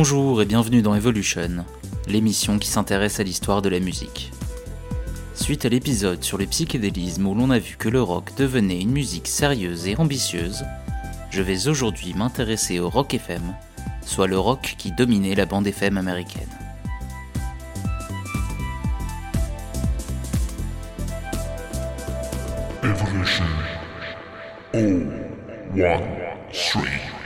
Bonjour et bienvenue dans Evolution, l'émission qui s'intéresse à l'histoire de la musique. Suite à l'épisode sur les psychédélismes où l'on a vu que le rock devenait une musique sérieuse et ambitieuse, je vais aujourd'hui m'intéresser au rock FM, soit le rock qui dominait la bande FM américaine. Evolution. Oh, one, three.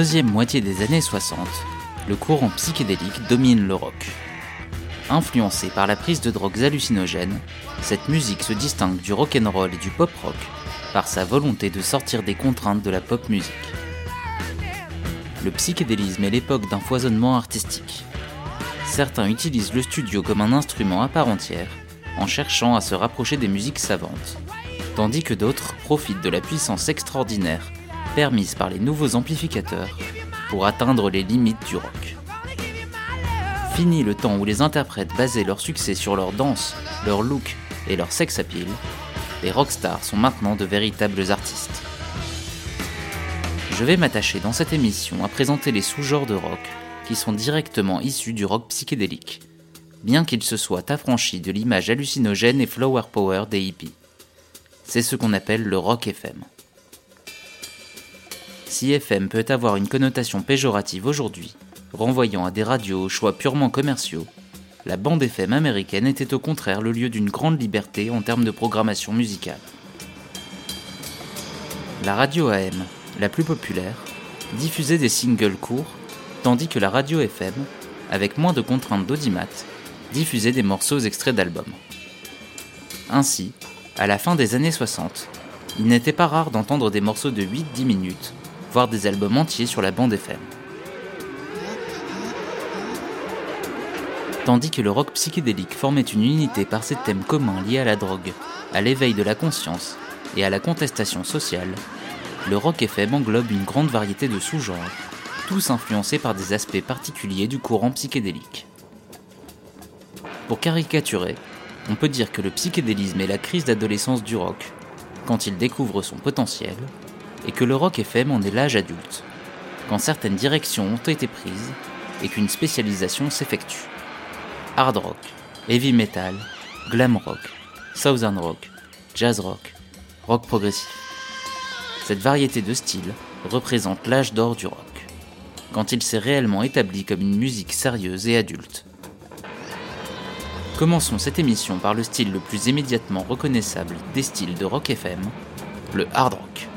Deuxième moitié des années 60, le courant psychédélique domine le rock. Influencé par la prise de drogues hallucinogènes, cette musique se distingue du rock'n'roll et du pop rock par sa volonté de sortir des contraintes de la pop musique. Le psychédélisme est l'époque d'un foisonnement artistique. Certains utilisent le studio comme un instrument à part entière, en cherchant à se rapprocher des musiques savantes, tandis que d'autres profitent de la puissance extraordinaire permise par les nouveaux amplificateurs pour atteindre les limites du rock. Fini le temps où les interprètes basaient leur succès sur leur danse, leur look et leur sex appeal, les rockstars sont maintenant de véritables artistes. Je vais m'attacher dans cette émission à présenter les sous-genres de rock qui sont directement issus du rock psychédélique, bien qu'ils se soient affranchis de l'image hallucinogène et flower power des hippies. C'est ce qu'on appelle le rock FM. Si FM peut avoir une connotation péjorative aujourd'hui, renvoyant à des radios aux choix purement commerciaux, la bande FM américaine était au contraire le lieu d'une grande liberté en termes de programmation musicale. La radio AM, la plus populaire, diffusait des singles courts, tandis que la radio FM, avec moins de contraintes d'audimat, diffusait des morceaux extraits d'albums. Ainsi, à la fin des années 60, il n'était pas rare d'entendre des morceaux de 8-10 minutes, voire des albums entiers sur la bande FM. Tandis que le rock psychédélique formait une unité par ses thèmes communs liés à la drogue, à l'éveil de la conscience et à la contestation sociale, le rock FM englobe une grande variété de sous-genres, tous influencés par des aspects particuliers du courant psychédélique. Pour caricaturer, on peut dire que le psychédélisme est la crise d'adolescence du rock, quand il découvre son potentiel, et que le rock FM en est l'âge adulte, quand certaines directions ont été prises et qu'une spécialisation s'effectue. Hard rock, heavy metal, glam rock, southern rock, jazz rock, rock progressif. Cette variété de styles représente l'âge d'or du rock, quand il s'est réellement établi comme une musique sérieuse et adulte. Commençons cette émission par le style le plus immédiatement reconnaissable des styles de rock FM, le hard rock.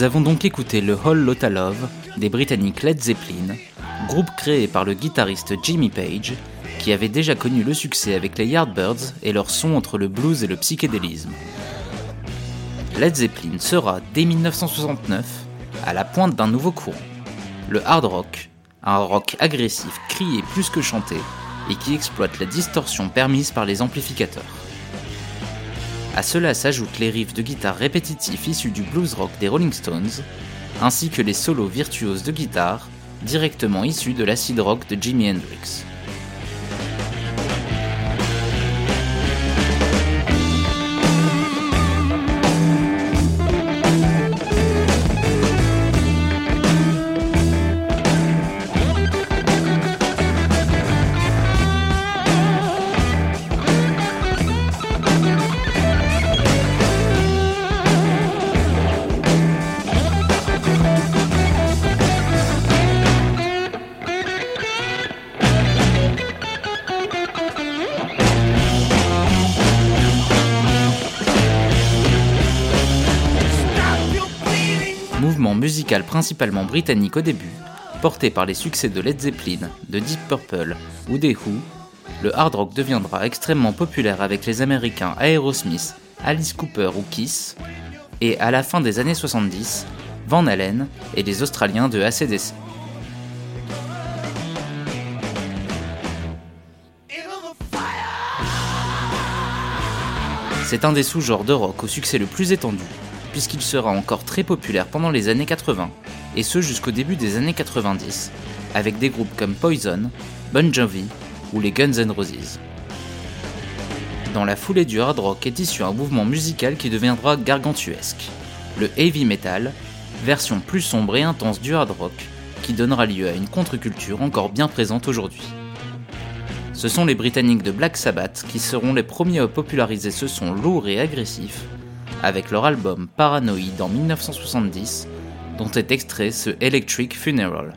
Nous avons donc écouté le Whole Lotta Love des Britanniques Led Zeppelin, groupe créé par le guitariste Jimmy Page, qui avait déjà connu le succès avec les Yardbirds et leur son entre le blues et le psychédélisme. Led Zeppelin sera, dès 1969, à la pointe d'un nouveau courant, le hard rock, un rock agressif, crié plus que chanté, et qui exploite la distorsion permise par les amplificateurs. À cela s'ajoutent les riffs de guitare répétitifs issus du blues rock des Rolling Stones, ainsi que les solos virtuoses de guitare directement issus de l'acid rock de Jimi Hendrix. Principalement britannique au début, porté par les succès de Led Zeppelin, de Deep Purple ou des Who, le hard rock deviendra extrêmement populaire avec les Américains Aerosmith, Alice Cooper ou Kiss, et à la fin des années 70, Van Halen et les Australiens de ACDC. C'est un des sous-genres de rock au succès le plus étendu, puisqu'il sera encore très populaire pendant les années 80, et ce jusqu'au début des années 90, avec des groupes comme Poison, Bon Jovi ou les Guns N' Roses. Dans la foulée du hard rock est issu un mouvement musical qui deviendra gargantuesque, le heavy metal, version plus sombre et intense du hard rock, qui donnera lieu à une contre-culture encore bien présente aujourd'hui. Ce sont les Britanniques de Black Sabbath qui seront les premiers à populariser ce son lourd et agressif, avec leur album Paranoid en 1970, dont est extrait ce Electric Funeral.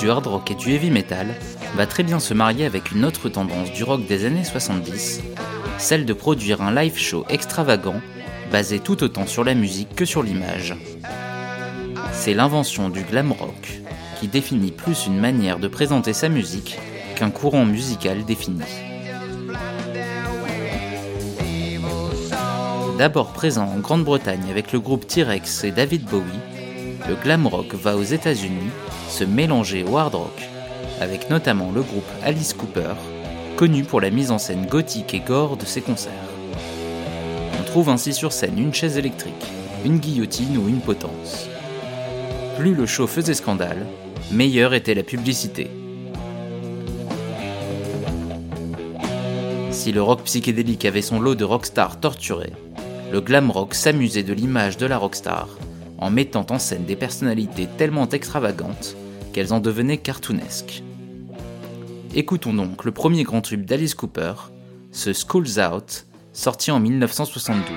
Du hard rock et du heavy metal va très bien se marier avec une autre tendance du rock des années 70, celle de produire un live show extravagant basé tout autant sur la musique que sur l'image. C'est l'invention du glam rock qui définit plus une manière de présenter sa musique qu'un courant musical défini. D'abord présent en Grande-Bretagne avec le groupe T-Rex et David Bowie, le glam rock va aux États-Unis se mélanger au hard rock, avec notamment le groupe Alice Cooper, connu pour la mise en scène gothique et gore de ses concerts. On trouve ainsi sur scène une chaise électrique, une guillotine ou une potence. Plus le show faisait scandale, meilleure était la publicité. Si le rock psychédélique avait son lot de rockstars torturés, le glam rock s'amusait de l'image de la rockstar en mettant en scène des personnalités tellement extravagantes qu'elles en devenaient cartoonesques. Écoutons donc le premier grand tube d'Alice Cooper, ce School's Out, sorti en 1972.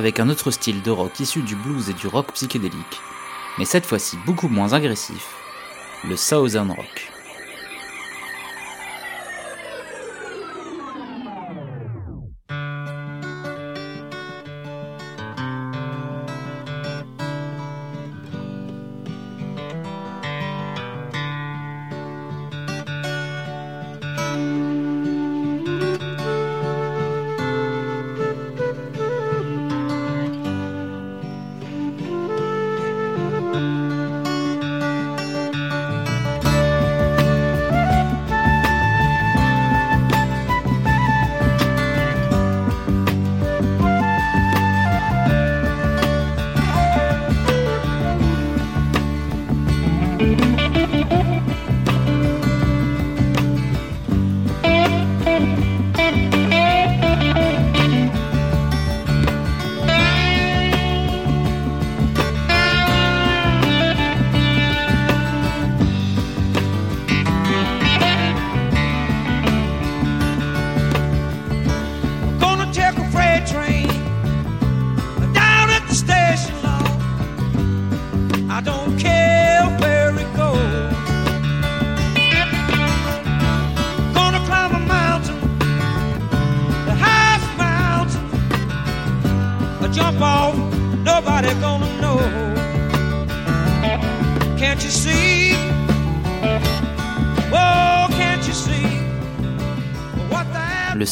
Avec un autre style de rock issu du blues et du rock psychédélique, mais cette fois-ci beaucoup moins agressif, le Southern Rock.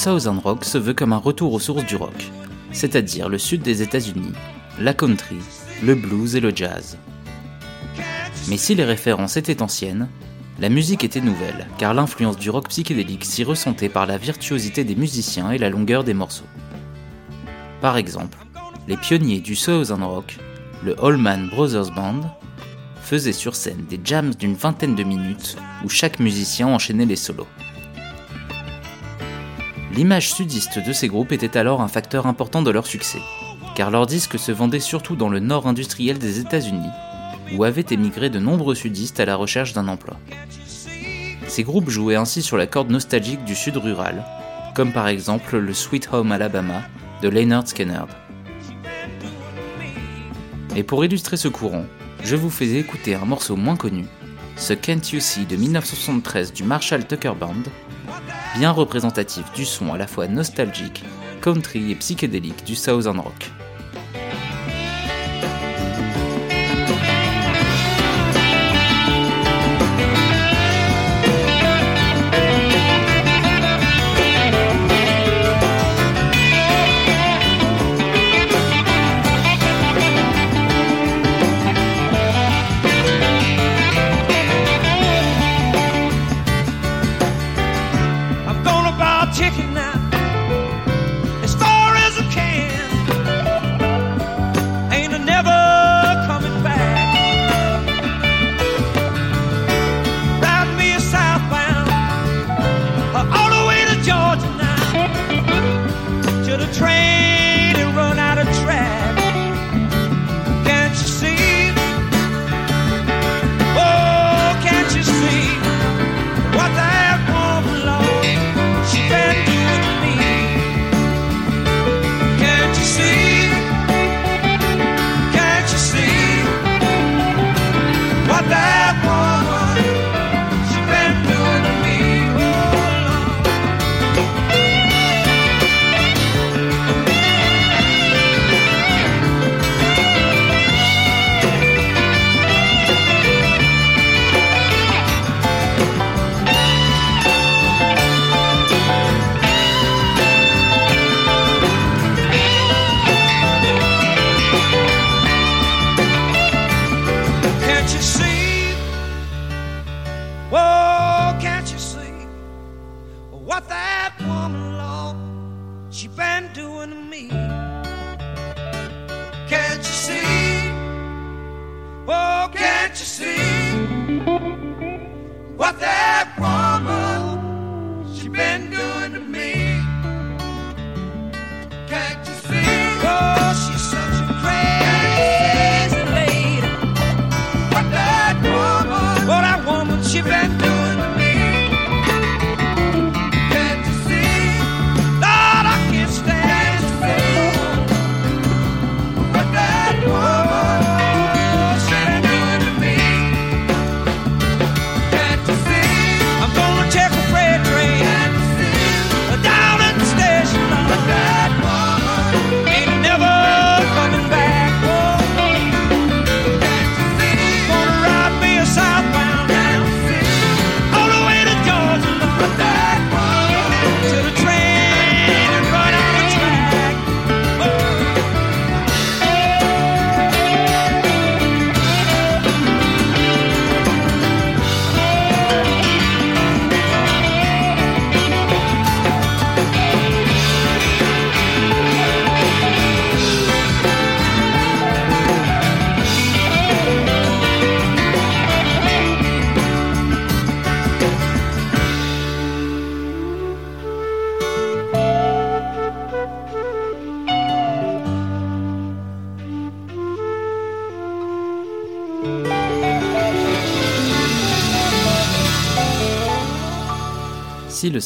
Southern Rock se veut comme un retour aux sources du rock, c'est-à-dire le sud des États-Unis, la country, le blues et le jazz. Mais si les références étaient anciennes, la musique était nouvelle, car l'influence du rock psychédélique s'y ressentait par la virtuosité des musiciens et la longueur des morceaux. Par exemple, les pionniers du Southern Rock, le Allman Brothers Band, faisaient sur scène des jams d'une vingtaine de minutes où chaque musicien enchaînait les solos. L'image sudiste de ces groupes était alors un facteur important de leur succès, car leurs disques se vendaient surtout dans le nord industriel des États-Unis, où avaient émigré de nombreux sudistes à la recherche d'un emploi. Ces groupes jouaient ainsi sur la corde nostalgique du sud rural, comme par exemple le Sweet Home Alabama de Leonard Skinner. Et pour illustrer ce courant, je vous fais écouter un morceau moins connu, ce Can't You See de 1973 du Marshall Tucker Band, bien représentatif du son à la fois nostalgique, country et psychédélique du Southern Rock.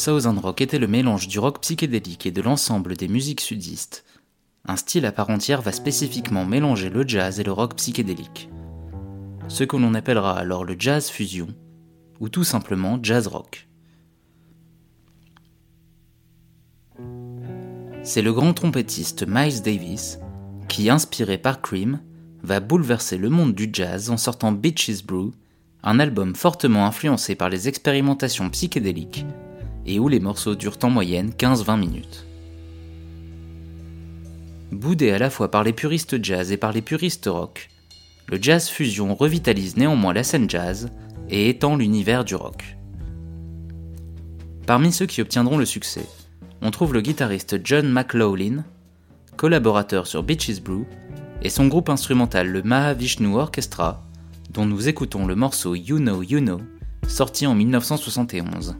Southern Rock était le mélange du rock psychédélique et de l'ensemble des musiques sudistes, un style à part entière va spécifiquement mélanger le jazz et le rock psychédélique. Ce que l'on appellera alors le jazz fusion, ou tout simplement jazz rock. C'est le grand trompettiste Miles Davis qui, inspiré par Cream, va bouleverser le monde du jazz en sortant Beaches Brew, un album fortement influencé par les expérimentations psychédéliques et où les morceaux durent en moyenne 15-20 minutes. Boudé à la fois par les puristes jazz et par les puristes rock, le jazz fusion revitalise néanmoins la scène jazz et étend l'univers du rock. Parmi ceux qui obtiendront le succès, on trouve le guitariste John McLaughlin, collaborateur sur Beaches Brew, et son groupe instrumental le Mahavishnu Orchestra, dont nous écoutons le morceau You Know You Know, sorti en 1971.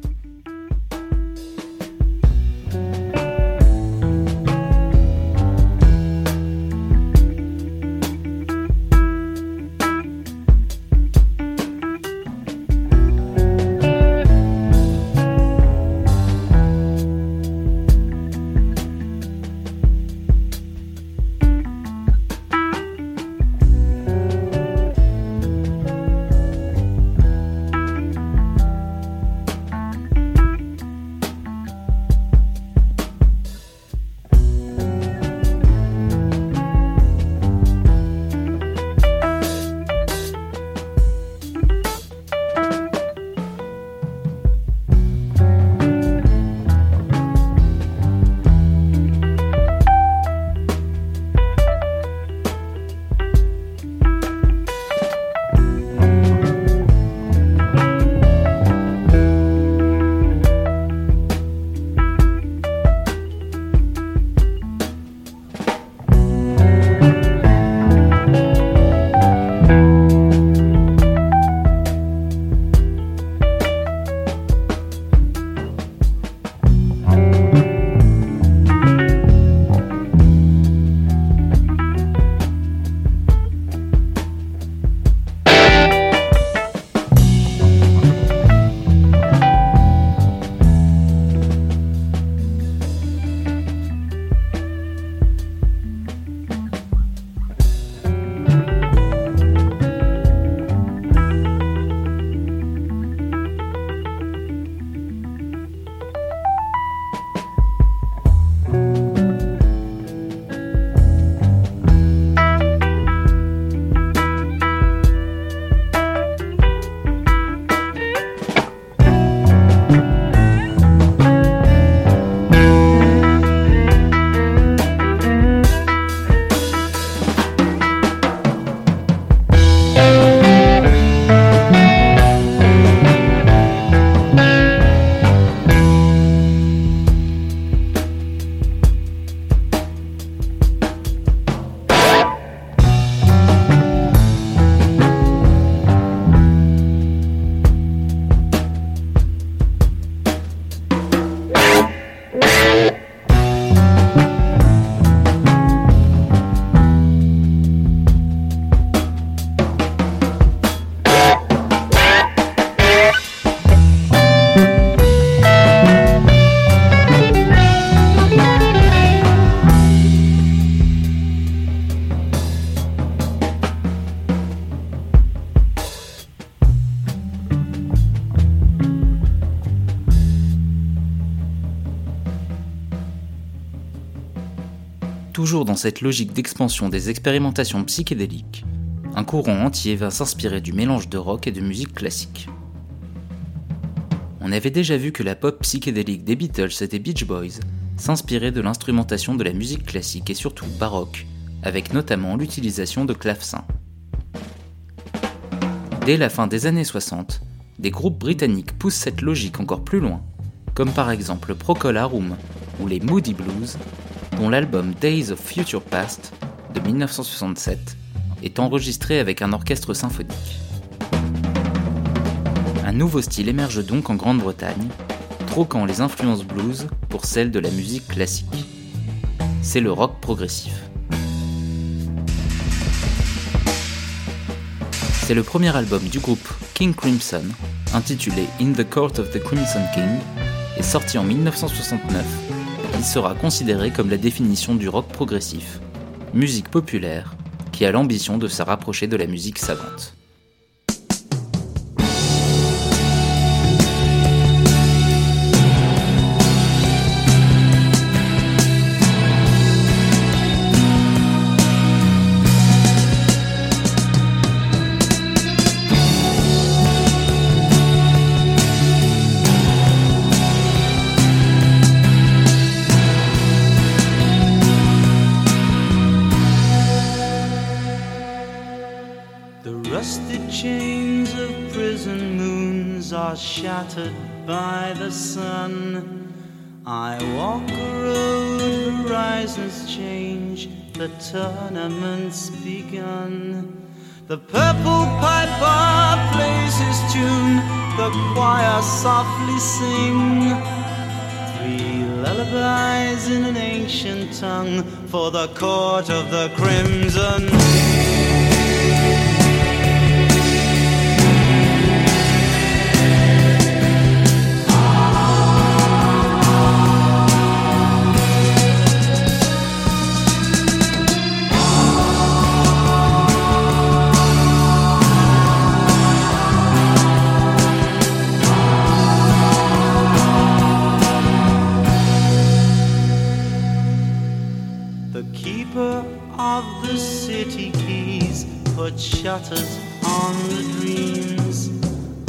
Toujours dans cette logique d'expansion des expérimentations psychédéliques, un courant entier va s'inspirer du mélange de rock et de musique classique. On avait déjà vu que la pop psychédélique des Beatles et des Beach Boys s'inspirait de l'instrumentation de la musique classique et surtout baroque, avec notamment l'utilisation de clavecins. Dès la fin des années 60, des groupes britanniques poussent cette logique encore plus loin, comme par exemple Procol Harum ou les Moody Blues, dont l'album Days of Future Past de 1967 est enregistré avec un orchestre symphonique. Un nouveau style émerge donc en Grande-Bretagne, troquant les influences blues pour celles de la musique classique. C'est le rock progressif. C'est le premier album du groupe King Crimson, intitulé In the Court of the Crimson King, et sorti en 1969 il sera considéré comme la définition du rock progressif, musique populaire qui a l'ambition de se rapprocher de la musique savante. By the sun. I walk a road, horizons change, the tournament's begun. The purple piper plays his tune, the choir softly sing. Three lullabies in an ancient tongue for the court of the crimson. On the dreams.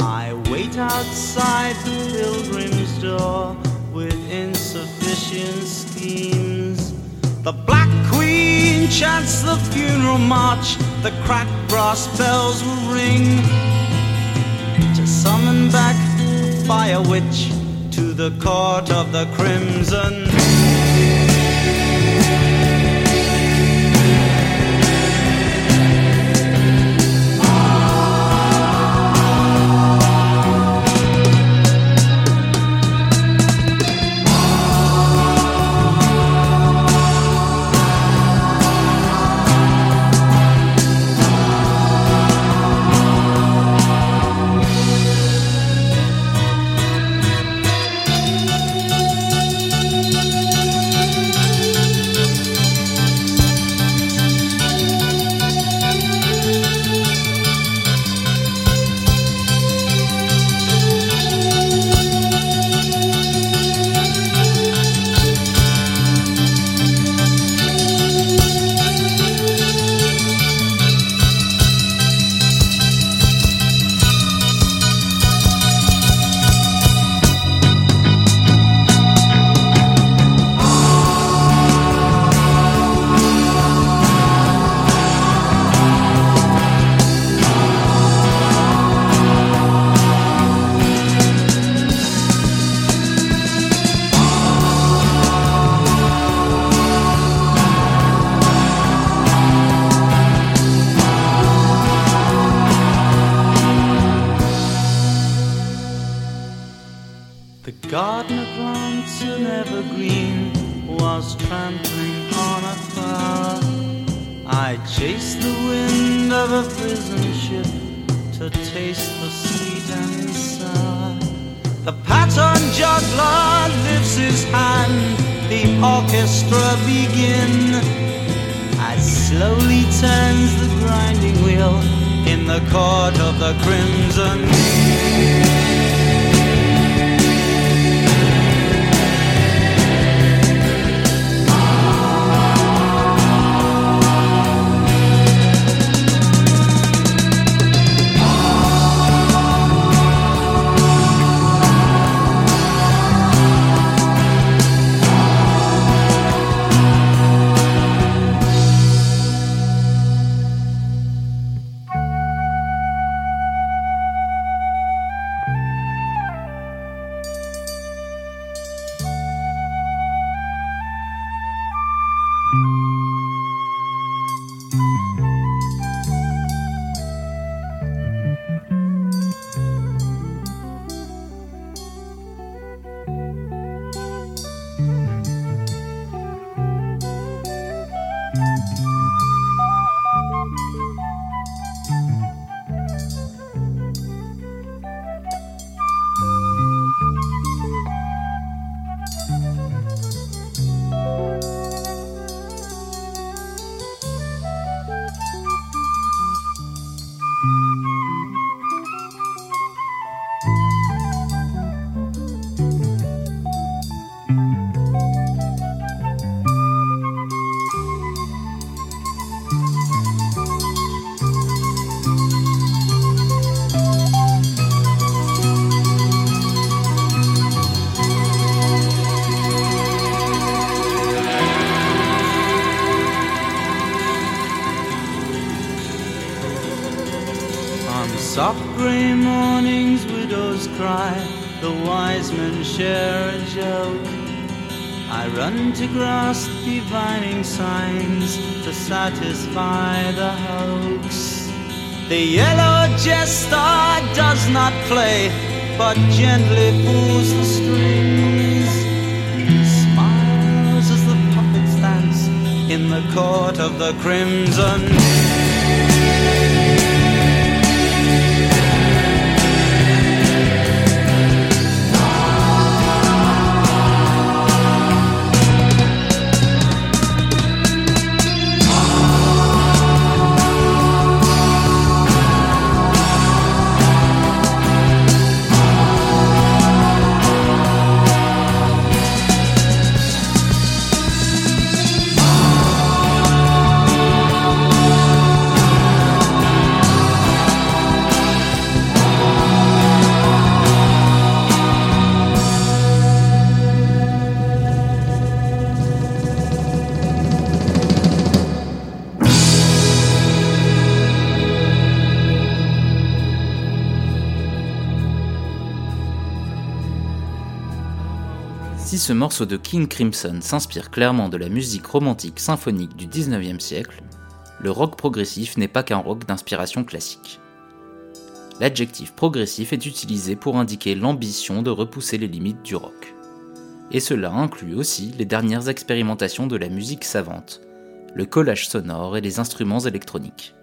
I wait outside the pilgrim's door with insufficient schemes. The Black Queen chants the funeral march, the cracked brass bells will ring to summon back the fire witch to the court of the crimson. Satisfy the hoax. The yellow jester does not play, but gently pulls the strings. Smiles as the puppets dance in the court of the crimson. Ce morceau de King Crimson s'inspire clairement de la musique romantique symphonique du 19e siècle, le rock progressif n'est pas qu'un rock d'inspiration classique. L'adjectif progressif est utilisé pour indiquer l'ambition de repousser les limites du rock. Et cela inclut aussi les dernières expérimentations de la musique savante, le collage sonore et les instruments électroniques.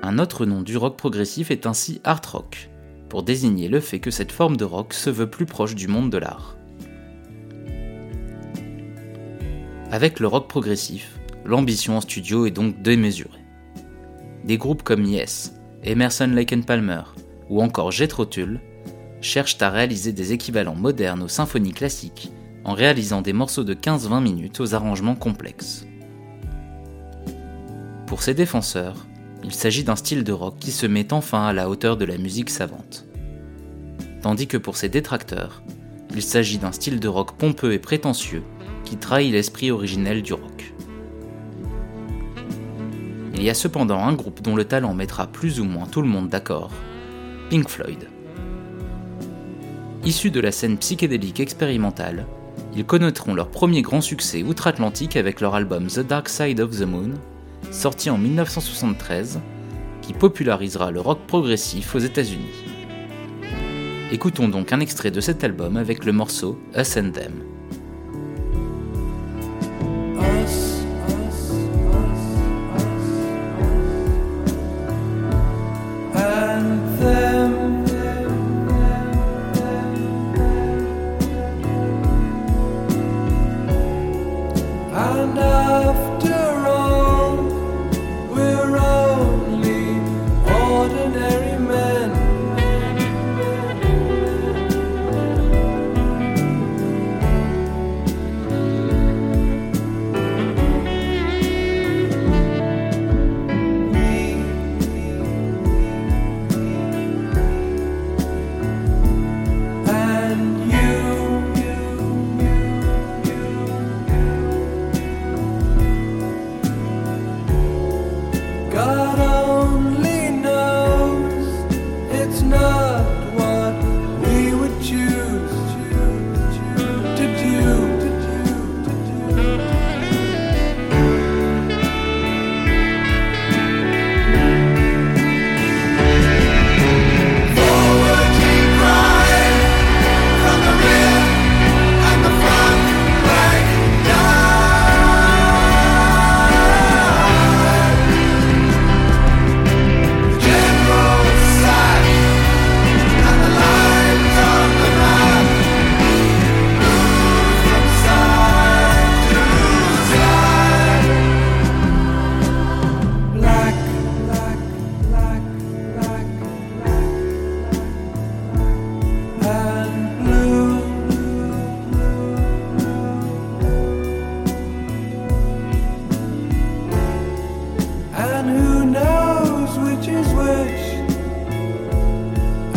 Un autre nom du rock progressif est ainsi art rock, pour désigner le fait que cette forme de rock se veut plus proche du monde de l'art. Avec le rock progressif, l'ambition en studio est donc démesurée. Des groupes comme Yes, Emerson Lake Palmer ou encore Jethro Tull cherchent à réaliser des équivalents modernes aux symphonies classiques en réalisant des morceaux de 15-20 minutes aux arrangements complexes. Pour ses défenseurs, il s'agit d'un style de rock qui se met enfin à la hauteur de la musique savante. Tandis que pour ses détracteurs, il s'agit d'un style de rock pompeux et prétentieux qui trahit l'esprit originel du rock. Il y a cependant un groupe dont le talent mettra plus ou moins tout le monde d'accord, Pink Floyd. Issus de la scène psychédélique expérimentale, ils connaîtront leur premier grand succès outre-Atlantique avec leur album The Dark Side of the Moon, sorti en 1973, qui popularisera le rock progressif aux États-Unis. Écoutons donc un extrait de cet album avec le morceau Us and Them.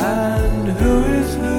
And who is who?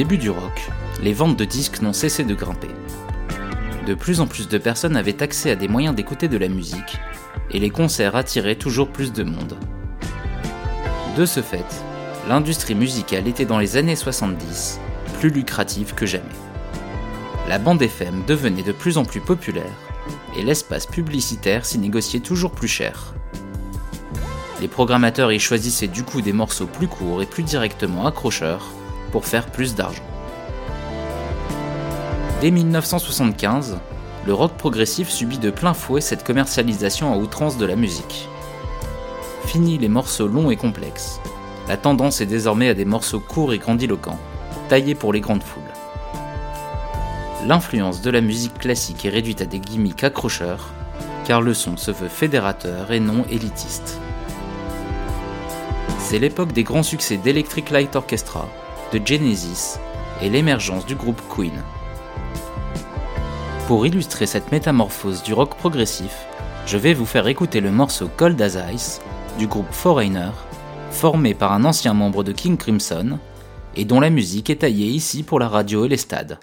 Débuts du rock, les ventes de disques n'ont cessé de grimper. De plus en plus de personnes avaient accès à des moyens d'écouter de la musique, et les concerts attiraient toujours plus de monde. De ce fait, l'industrie musicale était dans les années 70 plus lucrative que jamais. La bande FM devenait de plus en plus populaire, et l'espace publicitaire s'y négociait toujours plus cher. Les programmateurs y choisissaient du coup des morceaux plus courts et plus directement accrocheurs pour faire plus d'argent. Dès 1975, le rock progressif subit de plein fouet cette commercialisation à outrance de la musique. Fini les morceaux longs et complexes. La tendance est désormais à des morceaux courts et grandiloquents, taillés pour les grandes foules. L'influence de la musique classique est réduite à des gimmicks accrocheurs, car le son se veut fédérateur et non élitiste. C'est l'époque des grands succès d'Electric Light Orchestra, de Genesis et l'émergence du groupe Queen. Pour illustrer cette métamorphose du rock progressif, je vais vous faire écouter le morceau Cold as Ice du groupe Foreigner, formé par un ancien membre de King Crimson et dont la musique est taillée ici pour la radio et les stades.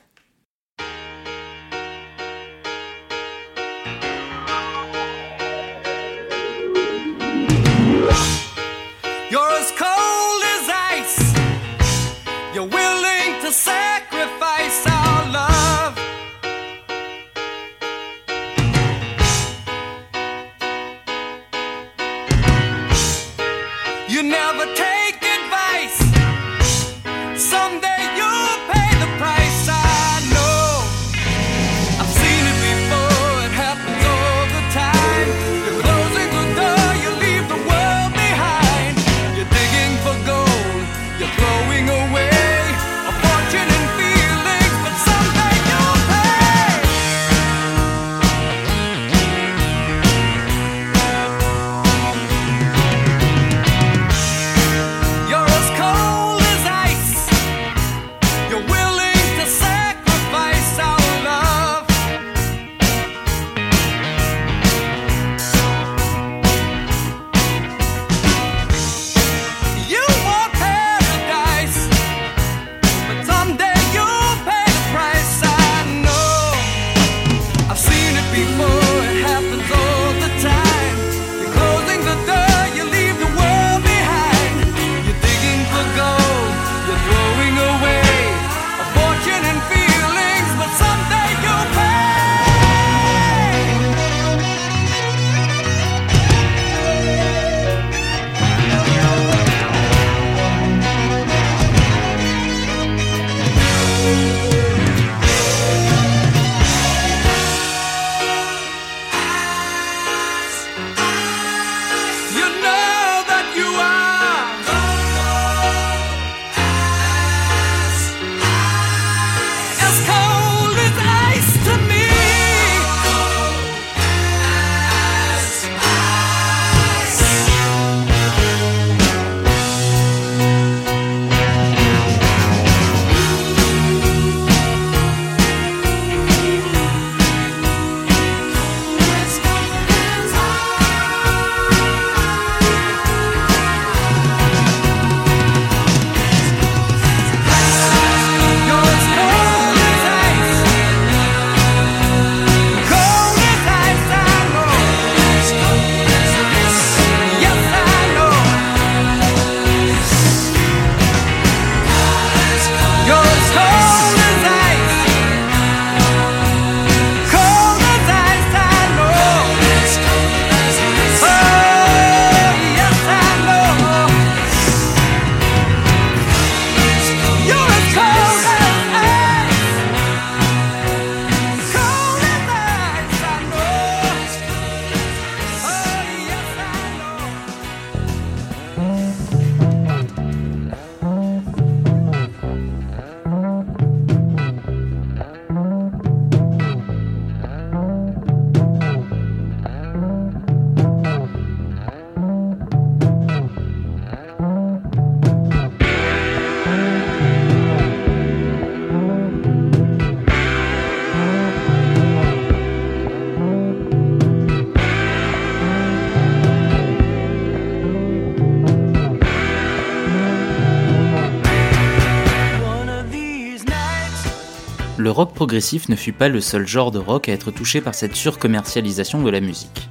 Progressif ne fut pas le seul genre de rock à être touché par cette surcommercialisation de la musique.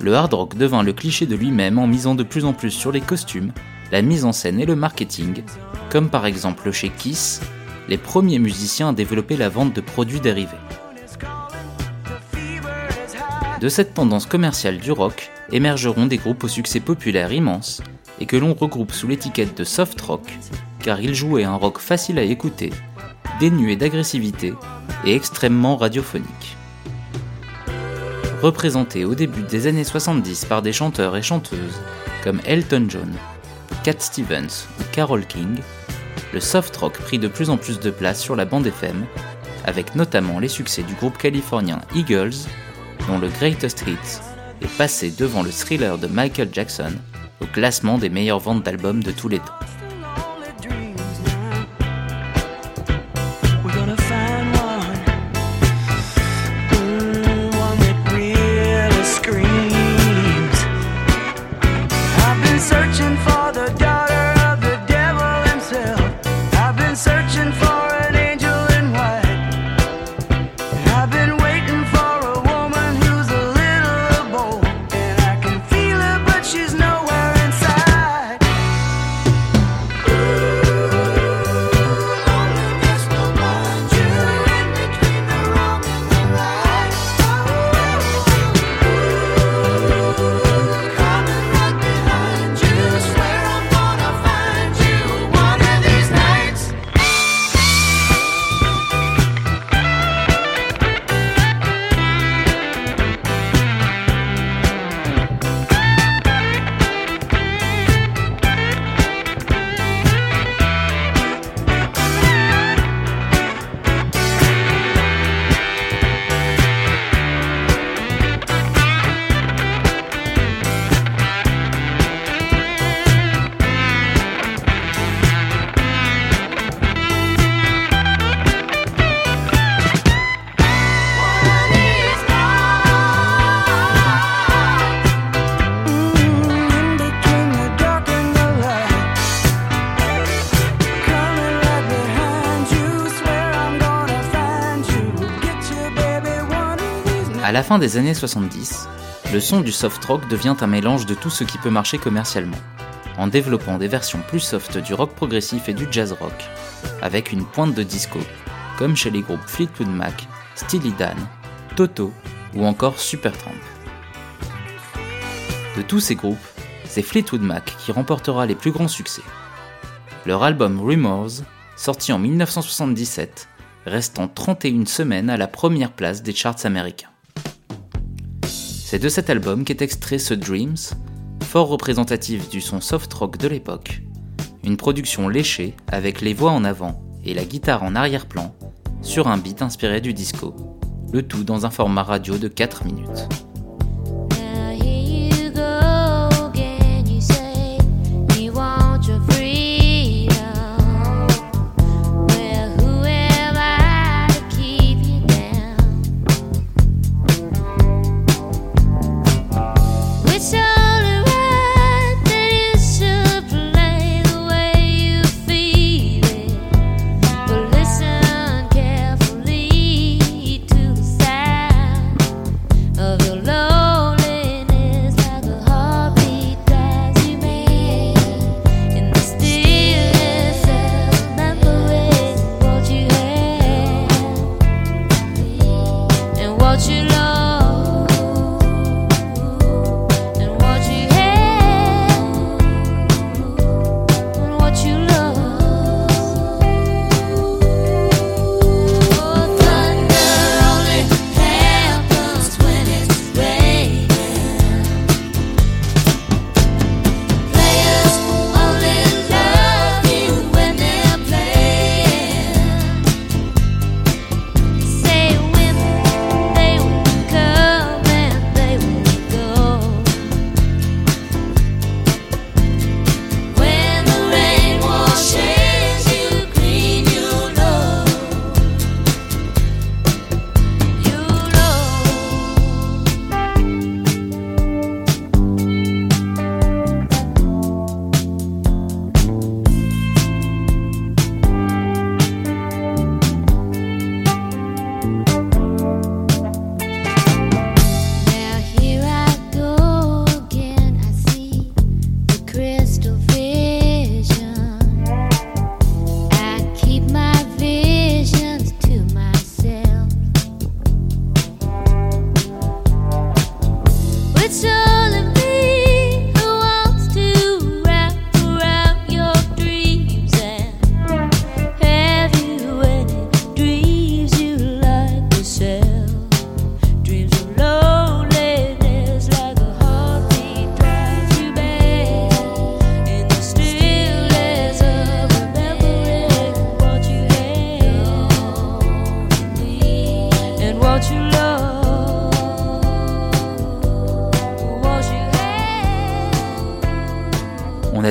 Le hard rock devint le cliché de lui-même en misant de plus en plus sur les costumes, la mise en scène et le marketing, comme par exemple chez Kiss, les premiers musiciens à développer la vente de produits dérivés. De cette tendance commerciale du rock émergeront des groupes au succès populaire immense et que l'on regroupe sous l'étiquette de soft rock, car ils jouaient un rock facile à écouter, dénué d'agressivité et extrêmement radiophonique. Représenté au début des années 70 par des chanteurs et chanteuses comme Elton John, Cat Stevens ou Carole King, le soft rock prit de plus en plus de place sur la bande FM, avec notamment les succès du groupe californien Eagles, dont le Greatest Hits est passé devant le thriller de Michael Jackson au classement des meilleures ventes d'albums de tous les temps. À la fin des années 70, le son du soft rock devient un mélange de tout ce qui peut marcher commercialement, en développant des versions plus soft du rock progressif et du jazz rock, avec une pointe de disco, comme chez les groupes Fleetwood Mac, Steely Dan, Toto ou encore Supertramp. De tous ces groupes, c'est Fleetwood Mac qui remportera les plus grands succès. Leur album Rumors, sorti en 1977, restant 31 semaines à la première place des charts américains. C'est de cet album qu'est extrait ce Dreams, fort représentatif du son soft rock de l'époque, une production léchée avec les voix en avant et la guitare en arrière-plan sur un beat inspiré du disco, le tout dans un format radio de 4 minutes.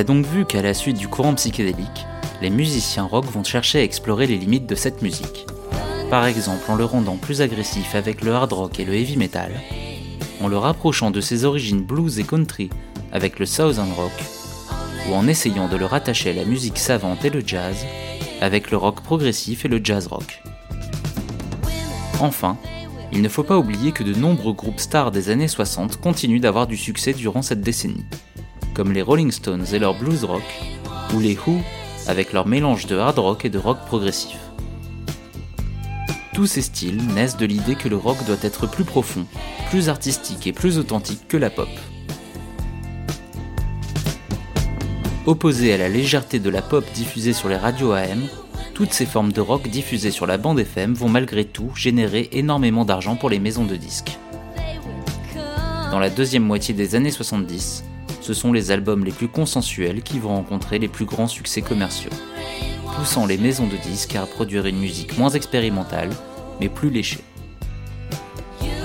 A donc vu qu'à la suite du courant psychédélique, les musiciens rock vont chercher à explorer les limites de cette musique. Par exemple en le rendant plus agressif avec le hard rock et le heavy metal, en le rapprochant de ses origines blues et country avec le southern rock, ou en essayant de le rattacher à la musique savante et le jazz avec le rock progressif et le jazz rock. Enfin, il ne faut pas oublier que de nombreux groupes stars des années 60 continuent d'avoir du succès durant cette décennie, comme les Rolling Stones et leur blues rock, ou les Who avec leur mélange de hard rock et de rock progressif. Tous ces styles naissent de l'idée que le rock doit être plus profond, plus artistique et plus authentique que la pop. Opposées à la légèreté de la pop diffusée sur les radios AM, toutes ces formes de rock diffusées sur la bande FM vont malgré tout générer énormément d'argent pour les maisons de disques. Dans la deuxième moitié des années 70, ce sont les albums les plus consensuels qui vont rencontrer les plus grands succès commerciaux, poussant les maisons de disques à produire une musique moins expérimentale, mais plus léchée.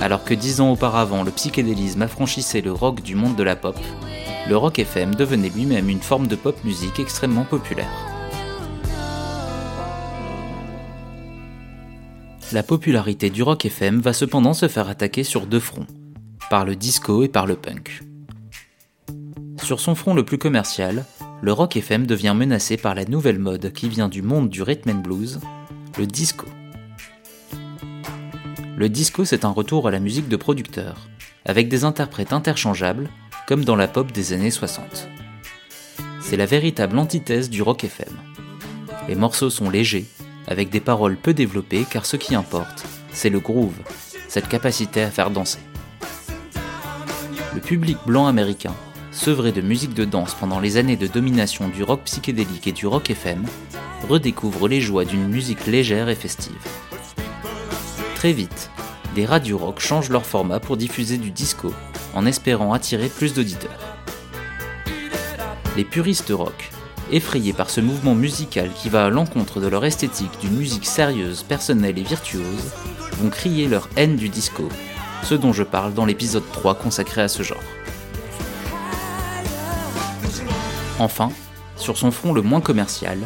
Alors que dix ans auparavant le psychédélisme affranchissait le rock du monde de la pop, le rock FM devenait lui-même une forme de pop musique extrêmement populaire. La popularité du rock FM va cependant se faire attaquer sur deux fronts, par le disco et par le punk. Sur son front le plus commercial, le rock FM devient menacé par la nouvelle mode qui vient du monde du rhythm and blues, le disco. Le disco, c'est un retour à la musique de producteur, avec des interprètes interchangeables, comme dans la pop des années 60. C'est la véritable antithèse du rock FM. Les morceaux sont légers, avec des paroles peu développées, car ce qui importe, c'est le groove, cette capacité à faire danser. Le public blanc américain, sevré de musique de danse pendant les années de domination du rock psychédélique et du rock FM, redécouvre les joies d'une musique légère et festive. Très vite, des radios rock changent leur format pour diffuser du disco, en espérant attirer plus d'auditeurs. Les puristes rock, effrayés par ce mouvement musical qui va à l'encontre de leur esthétique d'une musique sérieuse, personnelle et virtuose, vont crier leur haine du disco, ce dont je parle dans l'épisode 3 consacré à ce genre. Enfin, sur son front le moins commercial,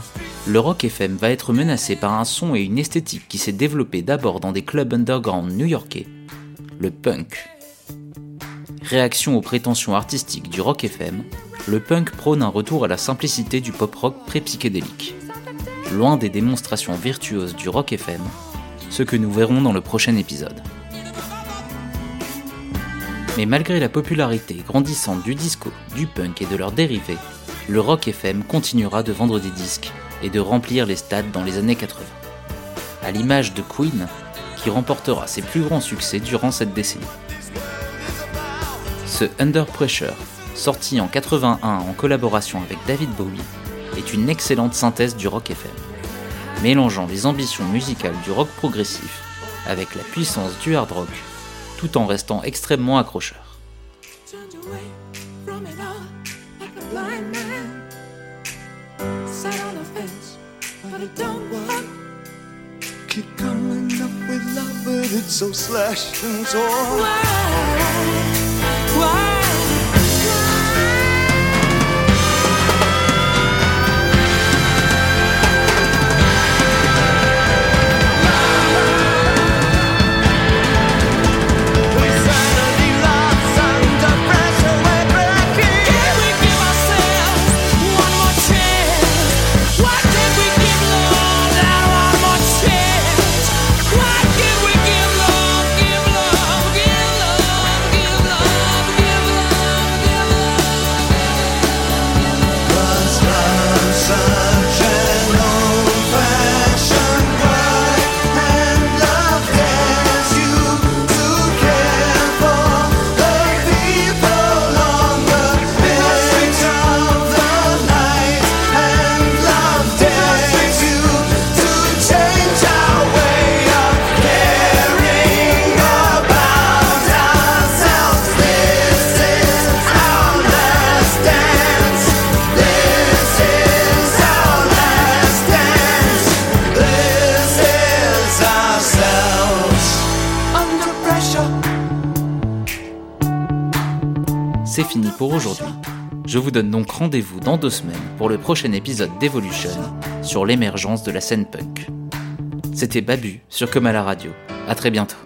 le rock FM va être menacé par un son et une esthétique qui s'est développée d'abord dans des clubs underground new-yorkais, le punk. Réaction aux prétentions artistiques du rock FM, le punk prône un retour à la simplicité du pop-rock pré-psychédélique. Loin des démonstrations virtuoses du rock FM, ce que nous verrons dans le prochain épisode. Mais malgré la popularité grandissante du disco, du punk et de leurs dérivés, le rock FM continuera de vendre des disques et de remplir les stades dans les années 80. À l'image de Queen, qui remportera ses plus grands succès durant cette décennie. Ce Under Pressure, sorti en 81 en collaboration avec David Bowie, est une excellente synthèse du rock FM, mélangeant les ambitions musicales du rock progressif avec la puissance du hard rock, tout en restant extrêmement accrocheur. But it don't work. Keep coming up with love, but it's so slashed and torn. Why? Aujourd'hui. Je vous donne donc rendez-vous dans deux semaines pour le prochain épisode d'Evolution sur l'émergence de la scène punk. C'était Babu sur Comme à radio. À très bientôt.